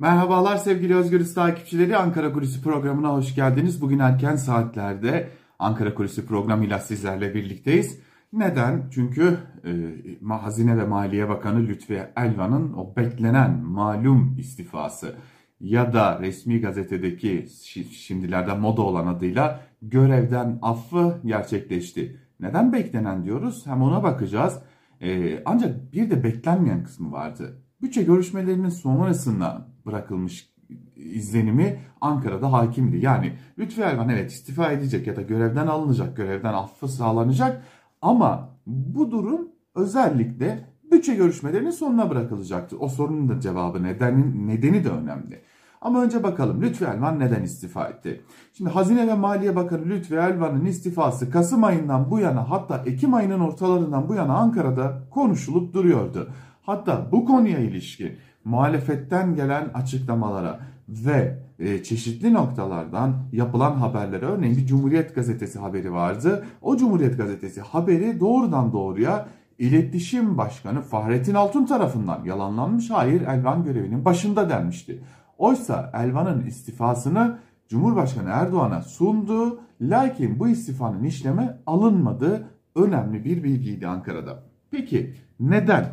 Merhabalar sevgili Özgürüz takipçileri Ankara Kulisi programına hoş geldiniz. Bugün erken saatlerde Ankara Kulisi programıyla sizlerle birlikteyiz. Neden? Çünkü e, Hazine ve Maliye Bakanı Lütfi Elvan'ın o beklenen malum istifası ya da resmi gazetedeki şimdilerde moda olan adıyla görevden affı gerçekleşti. Neden beklenen diyoruz? Hem ona bakacağız. E, ancak bir de beklenmeyen kısmı vardı. Bütçe görüşmelerinin sonrasında bırakılmış izlenimi Ankara'da hakimdi. Yani Lütfi Elvan evet istifa edecek ya da görevden alınacak, görevden affı sağlanacak ama bu durum özellikle bütçe görüşmelerinin sonuna bırakılacaktı. O sorunun da cevabı nedeni, nedeni de önemli. Ama önce bakalım Lütfi Elvan neden istifa etti? Şimdi Hazine ve Maliye Bakanı Lütfi Elvan'ın istifası Kasım ayından bu yana hatta Ekim ayının ortalarından bu yana Ankara'da konuşulup duruyordu. Hatta bu konuya ilişkin muhalefetten gelen açıklamalara ve e, çeşitli noktalardan yapılan haberlere örneğin bir Cumhuriyet Gazetesi haberi vardı. O Cumhuriyet Gazetesi haberi doğrudan doğruya İletişim Başkanı Fahrettin Altun tarafından yalanlanmış. Hayır Elvan görevinin başında denmişti. Oysa Elvan'ın istifasını Cumhurbaşkanı Erdoğan'a sundu. Lakin bu istifanın işleme alınmadı. Önemli bir bilgiydi Ankara'da. Peki neden?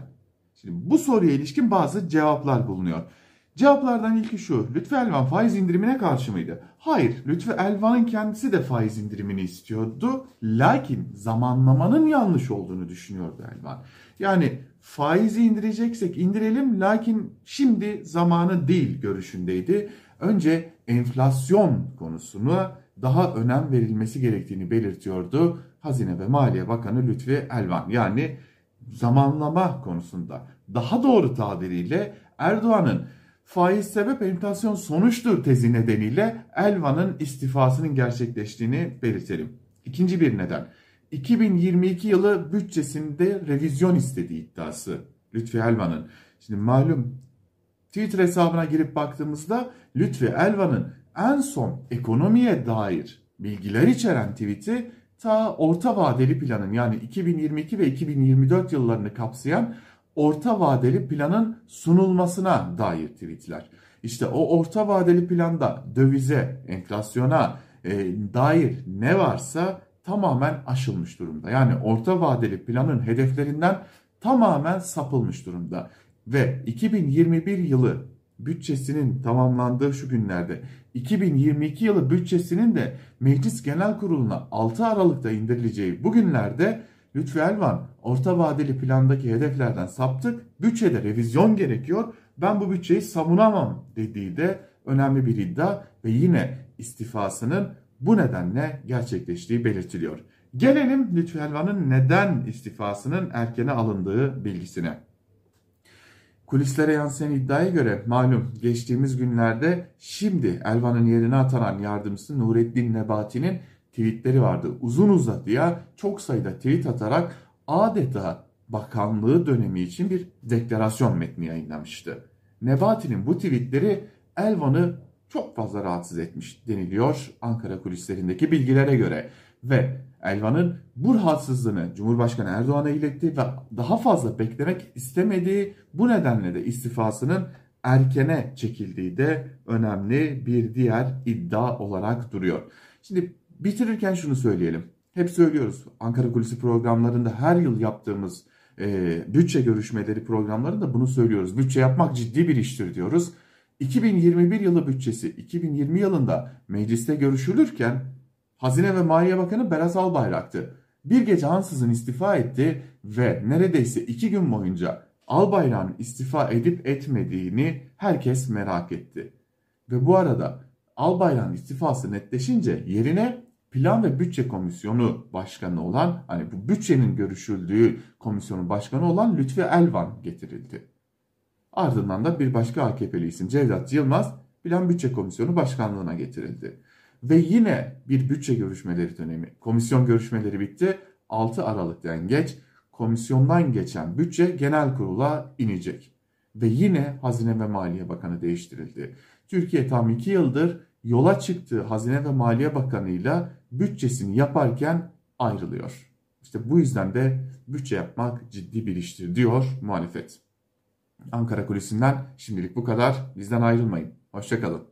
Şimdi bu soruya ilişkin bazı cevaplar bulunuyor. Cevaplardan ilki şu. Lütfü Elvan faiz indirimine karşı mıydı? Hayır. Lütfü Elvan'ın kendisi de faiz indirimini istiyordu. Lakin zamanlamanın yanlış olduğunu düşünüyordu Elvan. Yani faizi indireceksek indirelim lakin şimdi zamanı değil görüşündeydi. Önce enflasyon konusunu daha önem verilmesi gerektiğini belirtiyordu Hazine ve Maliye Bakanı Lütfi Elvan. Yani zamanlama konusunda daha doğru tabiriyle Erdoğan'ın faiz sebep enflasyon sonuçtur tezi nedeniyle Elvan'ın istifasının gerçekleştiğini belirtelim. İkinci bir neden 2022 yılı bütçesinde revizyon istediği iddiası Lütfi Elvan'ın. Şimdi malum Twitter hesabına girip baktığımızda Lütfi Elvan'ın en son ekonomiye dair bilgiler içeren tweet'i ta orta vadeli planın yani 2022 ve 2024 yıllarını kapsayan orta vadeli planın sunulmasına dair tweetler. İşte o orta vadeli planda dövize, enflasyona e, dair ne varsa tamamen aşılmış durumda. Yani orta vadeli planın hedeflerinden tamamen sapılmış durumda. Ve 2021 yılı bütçesinin tamamlandığı şu günlerde 2022 yılı bütçesinin de Meclis Genel Kurulu'na 6 Aralık'ta indirileceği bu günlerde Lütfü Elvan orta vadeli plandaki hedeflerden saptık. Bütçede revizyon gerekiyor. Ben bu bütçeyi savunamam dediği de önemli bir iddia ve yine istifasının bu nedenle gerçekleştiği belirtiliyor. Gelelim Lütfü Elvan'ın neden istifasının erkene alındığı bilgisine. Kulislere yansıyan iddiaya göre malum geçtiğimiz günlerde şimdi Elvan'ın yerine atanan yardımcısı Nurettin Nebati'nin tweetleri vardı. Uzun uzadıya çok sayıda tweet atarak adeta bakanlığı dönemi için bir deklarasyon metni yayınlamıştı. Nebati'nin bu tweetleri Elvan'ı çok fazla rahatsız etmiş deniliyor Ankara kulislerindeki bilgilere göre. Ve Elvan'ın bu rahatsızlığını Cumhurbaşkanı Erdoğan'a iletti ve daha fazla beklemek istemediği bu nedenle de istifasının erkene çekildiği de önemli bir diğer iddia olarak duruyor. Şimdi bitirirken şunu söyleyelim. Hep söylüyoruz Ankara Kulisi programlarında her yıl yaptığımız e, bütçe görüşmeleri programlarında bunu söylüyoruz. Bütçe yapmak ciddi bir iştir diyoruz. 2021 yılı bütçesi 2020 yılında mecliste görüşülürken Hazine ve Maliye Bakanı Berat Albayrak'tı. Bir gece ansızın istifa etti ve neredeyse iki gün boyunca Albayrak'ın istifa edip etmediğini herkes merak etti. Ve bu arada Albayrak'ın istifası netleşince yerine Plan ve Bütçe Komisyonu Başkanı olan hani bu bütçenin görüşüldüğü komisyonun başkanı olan Lütfi Elvan getirildi. Ardından da bir başka AKP'li isim Cevdet Yılmaz Plan Bütçe Komisyonu Başkanlığına getirildi. Ve yine bir bütçe görüşmeleri dönemi. Komisyon görüşmeleri bitti. 6 Aralık'tan geç komisyondan geçen bütçe genel kurula inecek. Ve yine Hazine ve Maliye Bakanı değiştirildi. Türkiye tam 2 yıldır yola çıktığı Hazine ve Maliye Bakanı'yla bütçesini yaparken ayrılıyor. İşte bu yüzden de bütçe yapmak ciddi bir iştir diyor muhalefet. Ankara Kulisi'nden şimdilik bu kadar. Bizden ayrılmayın. Hoşçakalın.